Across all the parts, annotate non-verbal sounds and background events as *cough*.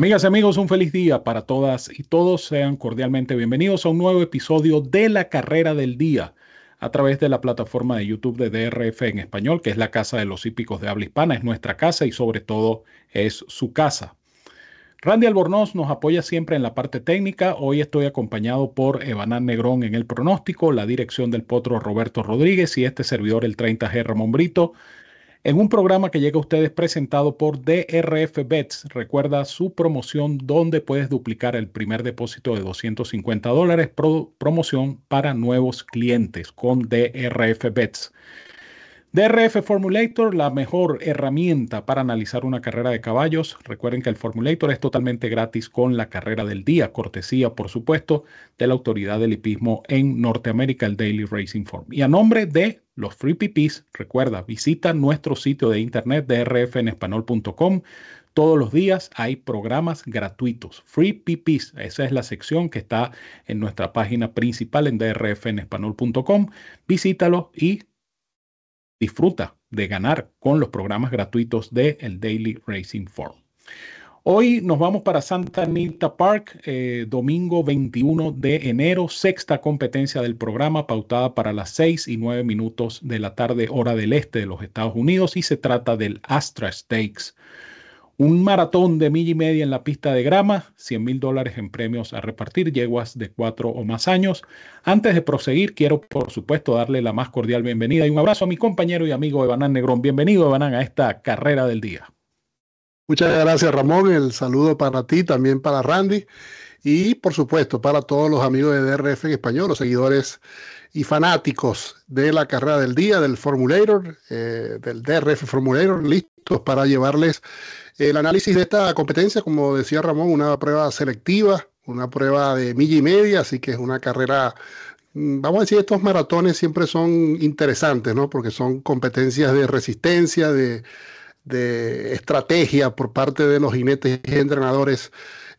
Amigas y amigos, un feliz día para todas y todos. Sean cordialmente bienvenidos a un nuevo episodio de la carrera del día a través de la plataforma de YouTube de DRF en español, que es la casa de los hípicos de habla hispana, es nuestra casa y sobre todo es su casa. Randy Albornoz nos apoya siempre en la parte técnica. Hoy estoy acompañado por Evanán Negrón en el pronóstico, la dirección del potro Roberto Rodríguez y este servidor el 30G Ramón Brito en un programa que llega a ustedes presentado por DRF Bets. Recuerda su promoción donde puedes duplicar el primer depósito de 250 dólares, promoción para nuevos clientes con DRF Bets. DRF Formulator, la mejor herramienta para analizar una carrera de caballos. Recuerden que el Formulator es totalmente gratis con la carrera del día, cortesía, por supuesto, de la autoridad del hipismo en Norteamérica, el Daily Racing Form. Y a nombre de los Free PPs, recuerda, visita nuestro sitio de internet drfenespanol.com. Todos los días hay programas gratuitos, Free PPs. Esa es la sección que está en nuestra página principal en drfenespanol.com. Visítalo y disfruta de ganar con los programas gratuitos de el Daily Racing Form. Hoy nos vamos para Santa Anita Park, eh, domingo 21 de enero, sexta competencia del programa pautada para las 6 y 9 minutos de la tarde hora del este de los Estados Unidos y se trata del Astra Stakes un maratón de milla y media en la pista de grama, 100 mil dólares en premios a repartir, yeguas de cuatro o más años. Antes de proseguir, quiero por supuesto darle la más cordial bienvenida y un abrazo a mi compañero y amigo Evanán Negrón. Bienvenido, Evanán, a esta carrera del día. Muchas gracias, Ramón. El saludo para ti, también para Randy y por supuesto para todos los amigos de DRF en español, los seguidores y fanáticos de la carrera del día, del Formulator, eh, del DRF Formulator, listos para llevarles el análisis de esta competencia, como decía Ramón, una prueba selectiva, una prueba de milla y media, así que es una carrera, mm, vamos a decir, estos maratones siempre son interesantes, ¿no? Porque son competencias de resistencia, de, de estrategia por parte de los jinetes y entrenadores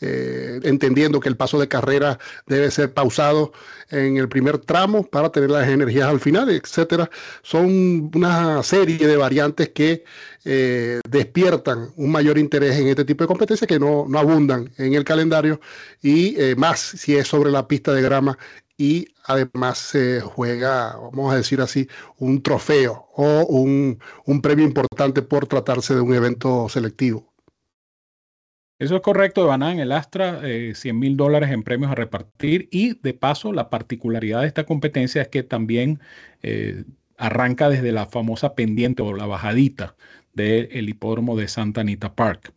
eh, entendiendo que el paso de carrera debe ser pausado en el primer tramo para tener las energías al final, etcétera. Son una serie de variantes que eh, despiertan un mayor interés en este tipo de competencias que no, abundan en el calendario y eh, más si es sobre la pista de grama y además se juega, vamos a decir así, un trofeo o un, un premio importante por tratarse de un evento selectivo. Eso es correcto, Banán. El Astra, 100 eh, mil dólares en premios a repartir. Y de paso, la particularidad de esta competencia es que también eh, arranca desde la famosa pendiente o la bajadita del hipódromo de Santa Anita Park.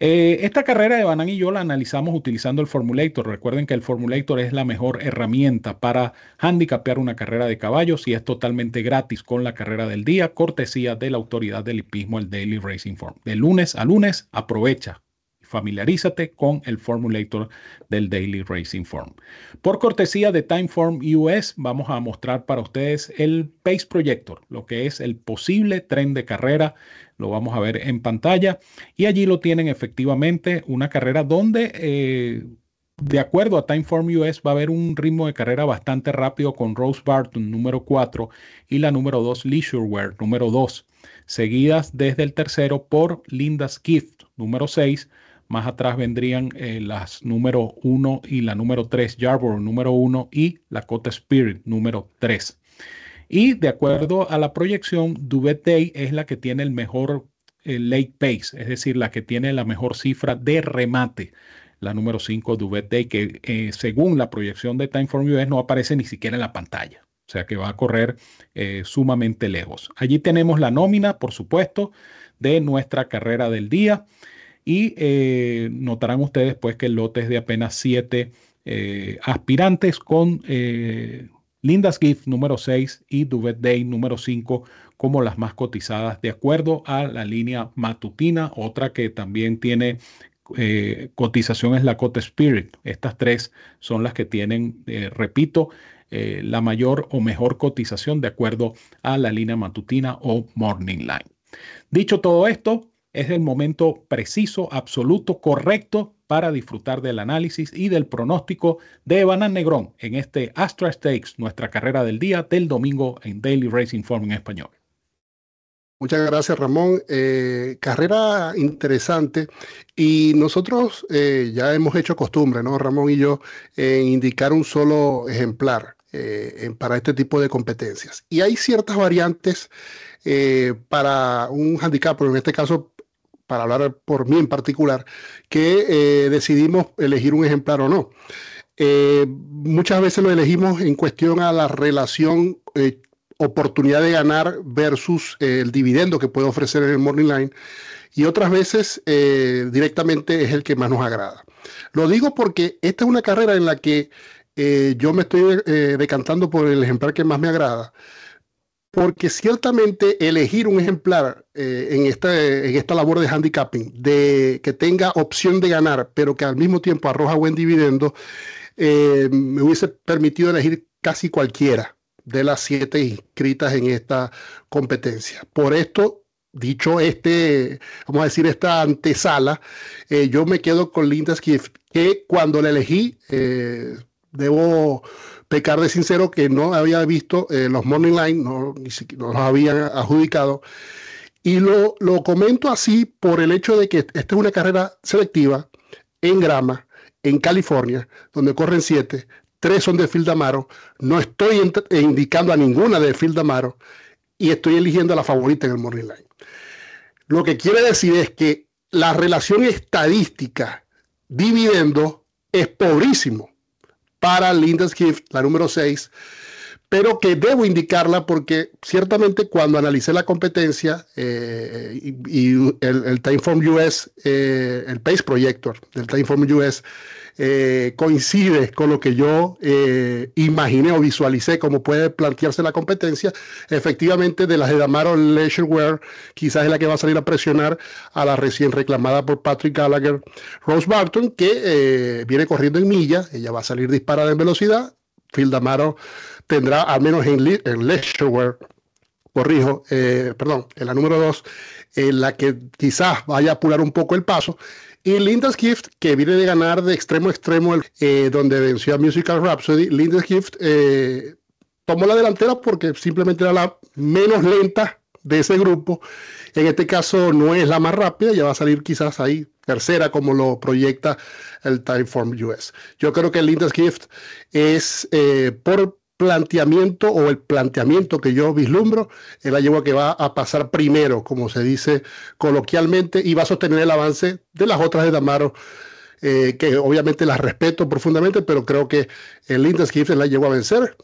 Eh, esta carrera de Banán y yo la analizamos utilizando el Formulator. Recuerden que el Formulator es la mejor herramienta para handicapear una carrera de caballos y es totalmente gratis con la carrera del día, cortesía de la autoridad del hipismo, el Daily Racing Form. De lunes a lunes, aprovecha familiarízate con el formulator del Daily Racing Form. Por cortesía de Timeform US, vamos a mostrar para ustedes el Pace Projector, lo que es el posible tren de carrera. Lo vamos a ver en pantalla y allí lo tienen efectivamente una carrera donde... Eh, de acuerdo a Timeform US, va a haber un ritmo de carrera bastante rápido con Rose Barton número 4 y la número 2 Leisureware número 2, seguidas desde el tercero por Linda's Gift número 6, más atrás vendrían eh, las número 1 y la número 3, Yarborough número 1 y la Cota Spirit número 3. Y de acuerdo a la proyección, Duvet Day es la que tiene el mejor eh, late pace, es decir, la que tiene la mejor cifra de remate. La número 5, Duvet Day, que eh, según la proyección de Timeform US no aparece ni siquiera en la pantalla. O sea que va a correr sumamente lejos. Allí tenemos la nómina, por supuesto, de nuestra carrera del día. Y eh, notarán ustedes pues que el lote es de apenas siete eh, aspirantes con eh, Linda's Gift número 6 y Duvet Day número 5 como las más cotizadas de acuerdo a la línea matutina. Otra que también tiene cotización es la Cota Spirit. Estas tres son las que tienen, repito, la mayor o mejor cotización de acuerdo a la línea matutina o Morning Line. Dicho todo esto, es el momento preciso, absoluto, correcto para disfrutar del análisis y del pronóstico de Banan Negrón en este Astra Stakes, nuestra carrera del día del domingo en Daily Racing Form en español. Muchas gracias, Ramón. Eh, carrera interesante y nosotros eh, ya hemos hecho costumbre, ¿no, Ramón y yo, en indicar un solo ejemplar eh, para este tipo de competencias. Y hay ciertas variantes para un handicap, pero en este caso, para hablar por mí en particular, que decidimos elegir un ejemplar o no. muchas veces lo elegimos en cuestión a la relación oportunidad de ganar versus eh, el dividendo que puede ofrecer en el Morning Line. Y otras veces eh, directamente es el que más nos agrada. Lo digo porque esta es una carrera en la que eh, yo me estoy decantando por el ejemplar que más me agrada. Porque ciertamente elegir un ejemplar en, esta, en esta labor de handicapping, de que tenga opción de ganar, pero que al mismo tiempo arroja buen dividendo, me hubiese permitido elegir casi cualquiera de las siete inscritas en esta competencia. Por esto, dicho este, vamos a decir, esta antesala, eh, yo me quedo con Linda Skiff, que cuando la elegí, eh, debo pecar de sincero que no había visto eh, los Morning Line, no, ni siquiera los habían adjudicado. Y lo, lo comento así por el hecho de que esta es una carrera selectiva en grama, en California, donde corren siete, tres son de Phil No estoy indicando a ninguna de Phil y estoy eligiendo a la favorita en el Morning Line. Lo que quiere decir es que la relación estadística dividendo es pobrísimo para Linda's Gift, la número 6, pero que debo indicarla porque ciertamente cuando analicé la competencia eh, y, el, Timeform US, eh, el Pace Projector del Timeform US, eh, coincide con lo que yo eh, imaginé o visualicé como puede plantearse la competencia, efectivamente de las de Damaro Leisurewear quizás es la que va a salir a presionar a la recién reclamada por Patrick Gallagher Rose Barton, que eh, viene corriendo en millas, ella va a salir disparada en velocidad, Phil Damaro tendrá al menos en, en Leisurewear corrijo, perdón, en la número 2, en la que quizás vaya a apurar un poco el paso, y Linda's Gift, que viene de ganar de extremo a extremo, eh, donde venció a Musical Rhapsody, Linda's Gift eh, tomó la delantera porque simplemente era la menos lenta de ese grupo. En este caso no es la más rápida, ya va a salir quizás ahí tercera como lo proyecta el Timeform US. Yo creo que Linda's Gift es eh, por planteamiento o el planteamiento que yo vislumbro es la yegua que va a pasar primero, como se dice coloquialmente, y va a sostener el avance de las otras de Damaro, eh, que obviamente las respeto profundamente, pero creo que el Lindas Gift la llegó a vencer.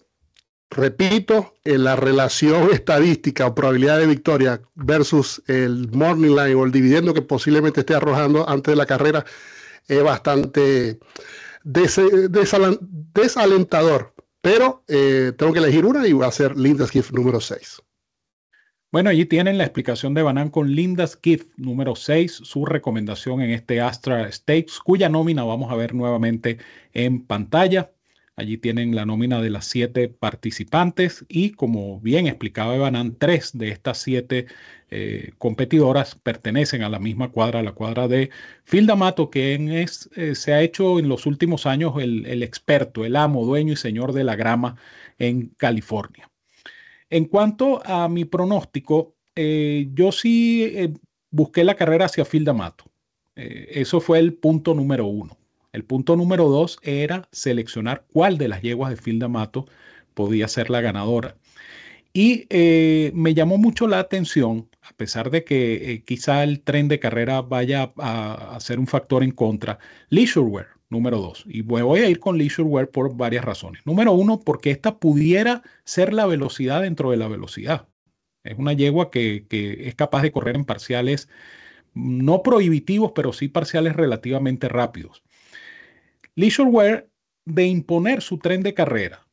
Repito, en la relación *laughs* estadística o probabilidad de victoria versus el morning line o el dividendo que posiblemente esté arrojando antes de la carrera es bastante desalentador pero eh, tengo que elegir una y va a ser Linda's Gift número 6. Bueno, allí tienen la explicación de Banan con Linda's Gift número 6, su recomendación en este Astra Stakes, cuya nómina vamos a ver nuevamente en pantalla. Allí tienen la nómina de las siete participantes y como bien explicaba Evanan, tres de estas siete eh, competidoras pertenecen a la misma cuadra, la cuadra de Phil D'Amato, quien es, eh, se ha hecho en los últimos años el, experto, el amo, dueño y señor de la grama en California. En cuanto a mi pronóstico, eh, yo sí busqué la carrera hacia Phil D'Amato. eso fue el punto número uno. El punto número dos era seleccionar cuál de las yeguas de Phil D'Amato podía ser la ganadora. Y eh, me llamó mucho la atención, a pesar de que eh, quizá el tren de carrera vaya a, ser un factor en contra, Leisurewear, número dos. Y voy a ir con Leisurewear por varias razones. Número uno, porque esta pudiera ser la velocidad dentro de la velocidad. Es una yegua que, que es capaz de correr en parciales no prohibitivos, pero sí parciales relativamente rápidos. Leisurewear, de imponer su tren de carrera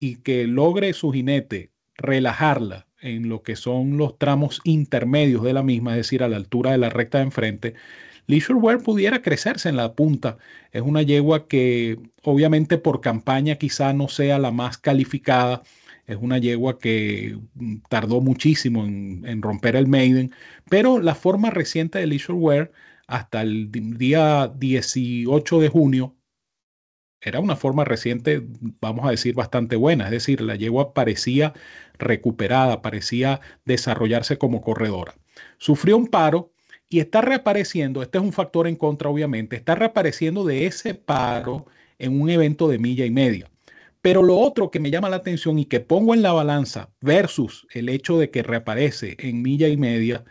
y que logre su jinete relajarla en lo que son los tramos intermedios de la misma, es decir, a la altura de la recta de enfrente, Leisurewear pudiera crecerse en la punta. Es una yegua que obviamente por campaña quizá no sea la más calificada. Es una yegua que mm, tardó muchísimo en, romper el maiden, pero la forma reciente de Leisurewear hasta el día 18 de junio era una forma reciente, vamos a decir, bastante buena. Es decir, la yegua parecía recuperada, parecía desarrollarse como corredora. Sufrió un paro y está reapareciendo, este es un factor en contra obviamente, está reapareciendo de ese paro en un evento de milla y media. Pero lo otro que me llama la atención y que pongo en la balanza versus el hecho de que reaparece en milla y media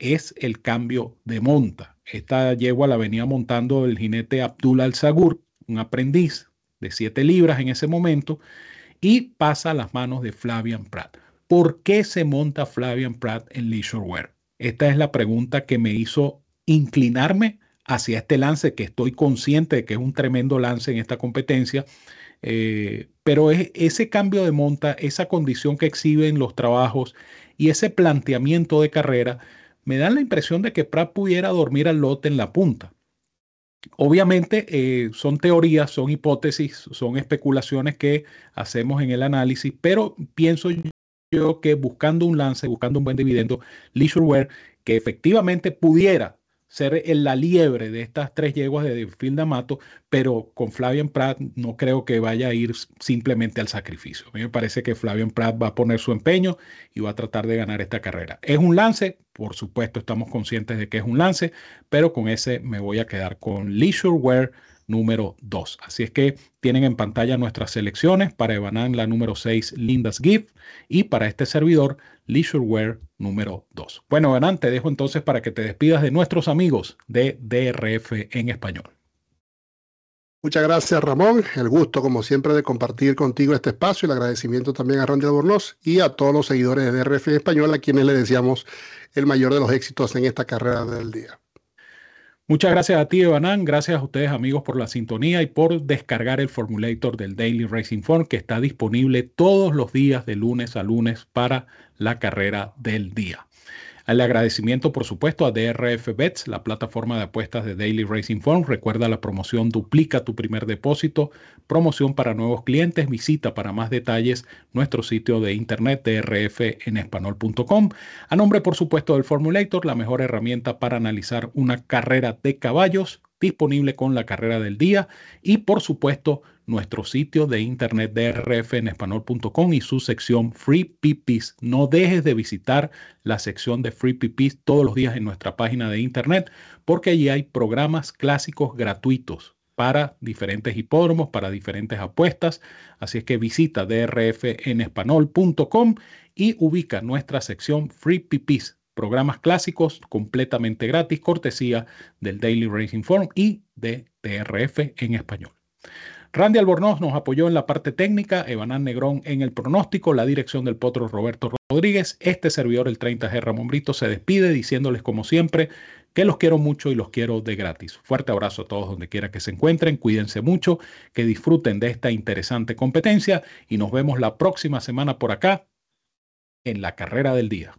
es el cambio de monta. Esta yegua la venía montando el jinete Abdul Al-Sagur, un aprendiz de 7 libras en ese momento, y pasa a las manos de Flavian Pratt. ¿Por qué se monta Flavian Pratt en Leisure Wear? Esta es la pregunta que me hizo inclinarme hacia este lance, que estoy consciente de que es un tremendo lance en esta competencia, eh, pero es ese cambio de monta, esa condición que exhiben los trabajos y ese planteamiento de carrera, me dan la impresión de que Pratt pudiera dormir al lote en la punta. Obviamente eh, son teorías, son hipótesis, son especulaciones que hacemos en el análisis, pero pienso yo que buscando un lance, buscando un buen dividendo, Leisurewear, que efectivamente pudiera ser la liebre de estas tres yeguas de Phil D'Amato, pero con Flavian Pratt no creo que vaya a ir simplemente al sacrificio. A mí me parece que Flavian Pratt va a poner su empeño y va a tratar de ganar esta carrera. ¿Es un lance? Por supuesto, estamos conscientes de que es un lance, pero con ese me voy a quedar con Leisure Wear número 2. Así es que tienen en pantalla nuestras selecciones para Evanan la número 6, Linda's Gift, y para este servidor, Leisurewear número 2. Bueno, Evanan, te dejo entonces para que te despidas de nuestros amigos de DRF en español. Muchas gracias, Ramón. El gusto, como siempre, de compartir contigo este espacio. El agradecimiento también a Randy Albornoz y a todos los seguidores de DRF en español, a quienes le deseamos el mayor de los éxitos en esta carrera del día. Muchas gracias a ti, Evanán. Gracias a ustedes, amigos, por la sintonía y por descargar el formulator del Daily Racing Form que está disponible todos los días de lunes a lunes para la carrera del día. El agradecimiento, por supuesto, a DRF Bets, la plataforma de apuestas de Daily Racing Form. Recuerda la promoción Duplica tu primer depósito, promoción para nuevos clientes. Visita para más detalles nuestro sitio de internet drfenespanol.com. A nombre, por supuesto, del Formulator, la mejor herramienta para analizar una carrera de caballos disponible con la carrera del día y por supuesto nuestro sitio de internet drfenespanol.com y su sección Free Pipis. No dejes de visitar la sección de Free Pipis todos los días en nuestra página de internet porque allí hay programas clásicos gratuitos para diferentes hipódromos, para diferentes apuestas. Así es que visita drfenespanol.com y ubica nuestra sección Free Pipis programas clásicos completamente gratis, cortesía del Daily Racing Forum y de TRF en español. Randy Albornoz nos apoyó en la parte técnica, Evanán Negrón en el pronóstico, la dirección del potro Roberto Rodríguez. Este servidor, el 30G Ramón Brito, se despide diciéndoles como siempre que los quiero mucho y los quiero de gratis. Fuerte abrazo a todos donde quiera que se encuentren, cuídense mucho, que disfruten de esta interesante competencia y nos vemos la próxima semana por acá en la carrera del día.